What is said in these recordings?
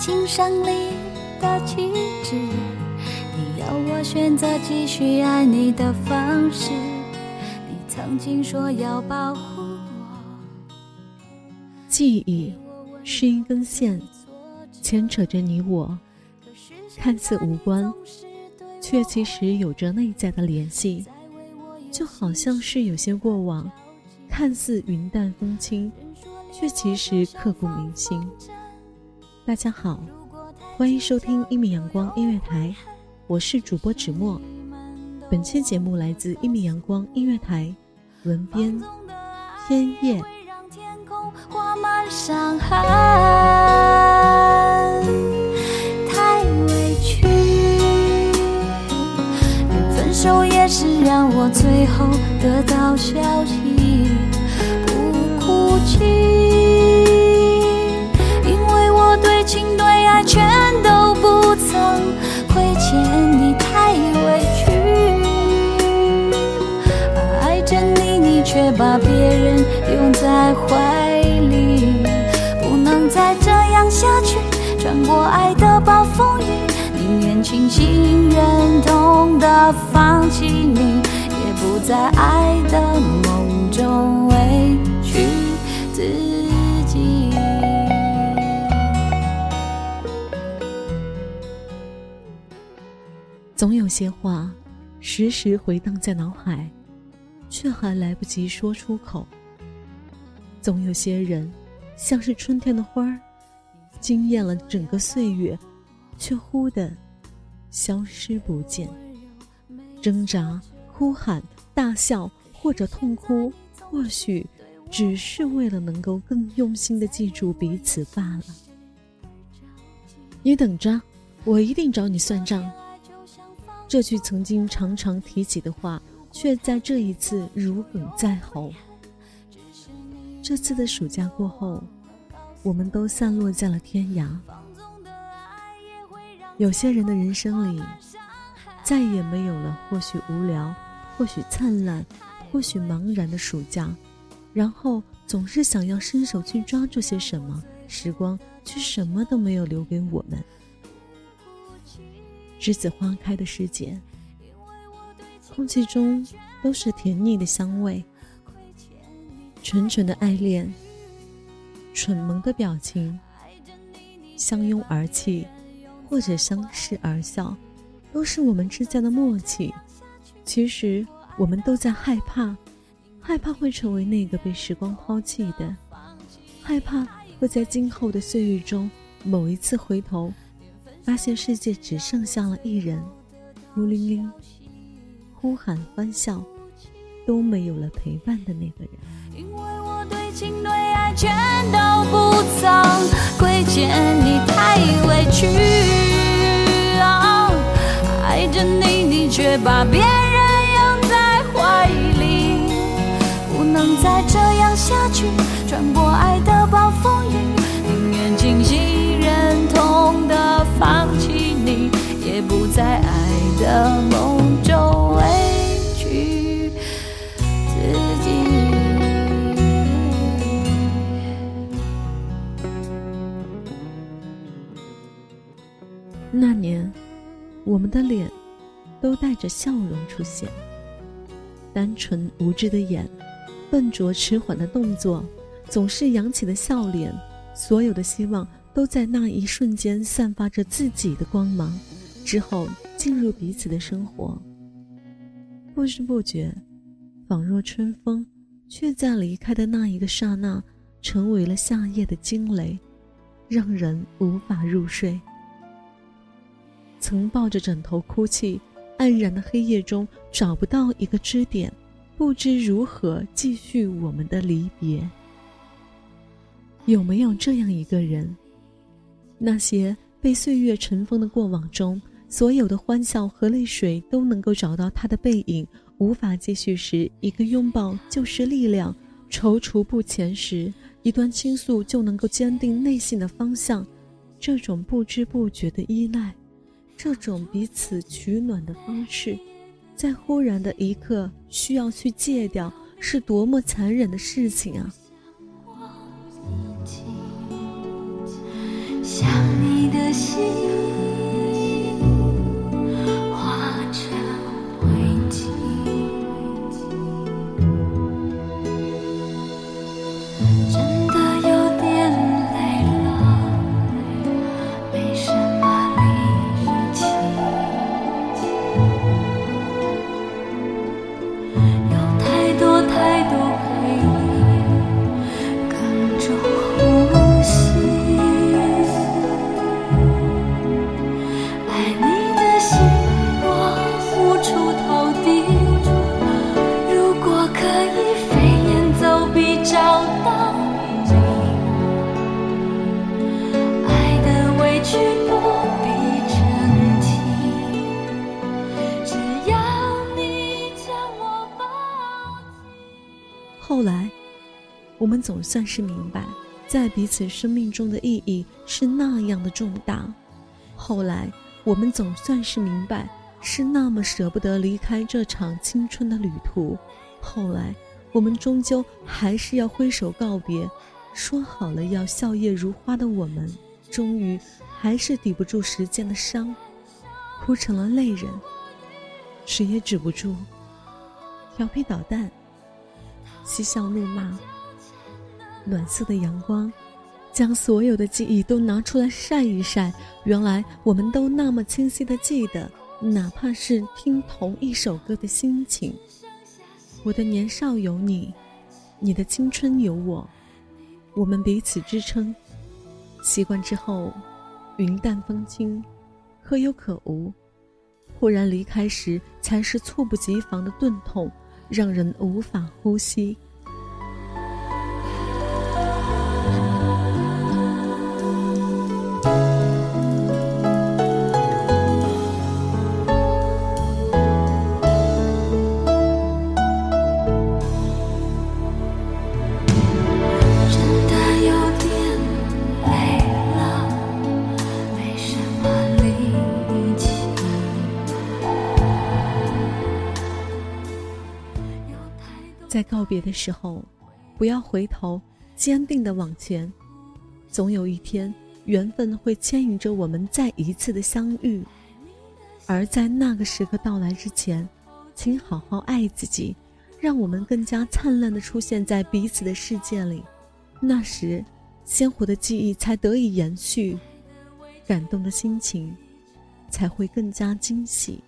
情胜利的旗帜，你要我选择继续爱你的方式。曾经说要保护我，记忆是一根线，牵扯着你我，看似无关，却其实有着内在的联系。就好像是有些过往，看似云淡风轻，却其实刻骨铭心。大家好，欢迎收听一米阳光音乐台，我是主播芷墨。本期节目来自一米阳光音乐台，文编天叶。会让天空画满伤痕，太委屈。连分手也是让我最后得到消息，不哭泣，情对爱全都不曾亏欠你，太委屈。爱着你，你却把别人拥在怀里，不能再这样下去。穿过爱的暴风雨，宁愿清醒忍痛的放弃你，也不在爱的梦中委屈自。有些话，时时回荡在脑海，却还来不及说出口。总有些人，像是春天的花儿，惊艳了整个岁月，却忽的消失不见。挣扎、哭喊、大笑或者痛哭，或许只是为了能够更用心的记住彼此罢了。你等着，我一定找你算账。这句曾经常常提起的话，却在这一次如鲠在喉。这次的暑假过后，我们都散落在了天涯。有些人的人生里，再也没有了或许无聊，或许灿烂，或许茫然的暑假，然后总是想要伸手去抓住些什么，时光却什么都没有留给我们。栀子花开的时节，空气中都是甜腻的香味，纯纯的爱恋，蠢萌的表情，相拥而泣，或者相视而笑，都是我们之间的默契。其实我们都在害怕，害怕会成为那个被时光抛弃的，害怕会在今后的岁月中某一次回头。发现世界只剩下了一人，孤零零，呼喊欢笑，都没有了陪伴的那个人。因为我对情对爱全都不曾亏欠你，太委屈。爱着你，你却把别人拥在怀里，不能再这样下去，穿过爱的放弃你，也不在爱的梦中委屈自己。那年，我们的脸都带着笑容出现，单纯无知的眼，笨拙迟缓的动作，总是扬起的笑脸，所有的希望都在那一瞬间散发着自己的光芒，之后进入彼此的生活。不知不觉，仿若春风，却在离开的那一个刹那，成为了夏夜的惊雷，让人无法入睡。曾抱着枕头哭泣，黯然的黑夜中找不到一个支点，不知如何继续我们的离别。有没有这样一个人？那些被岁月尘封的过往中，所有的欢笑和泪水都能够找到他的背影。无法继续时，一个拥抱就是力量；踌躇不前时，一段倾诉就能够坚定内心的方向。这种不知不觉的依赖。这种彼此取暖的方式，在忽然的一刻需要去戒掉，是多么残忍的事情啊！想你的心。后来，我们总算是明白，在彼此生命中的意义是那样的重大。后来，我们总算是明白，是那么舍不得离开这场青春的旅途。后来，我们终究还是要挥手告别。说好了要笑靥如花的我们，终于还是抵不住时间的伤，哭成了泪人，谁也止不住。调皮捣蛋，嬉笑怒骂，暖色的阳光。将所有的记忆都拿出来晒一晒，原来我们都那么清晰的记得，哪怕是听同一首歌的心情。我的年少有你，你的青春有我，我们彼此支撑。习惯之后，云淡风轻，可有可无。忽然离开时，才是猝不及防的钝痛，让人无法呼吸。别的时候，不要回头，坚定的往前。总有一天，缘分会牵引着我们再一次的相遇。而在那个时刻到来之前，请好好爱自己，让我们更加灿烂的出现在彼此的世界里。那时，鲜活的记忆才得以延续，感动的心情才会更加惊喜。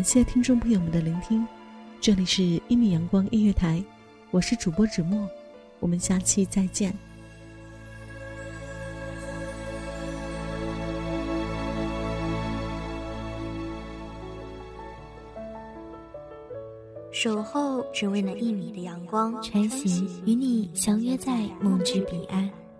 感谢听众朋友们的聆听，这里是一米阳光音乐台，我是主播芷墨，我们下期再见。守候只为那一米的阳光，穿行与你相约在梦之彼岸。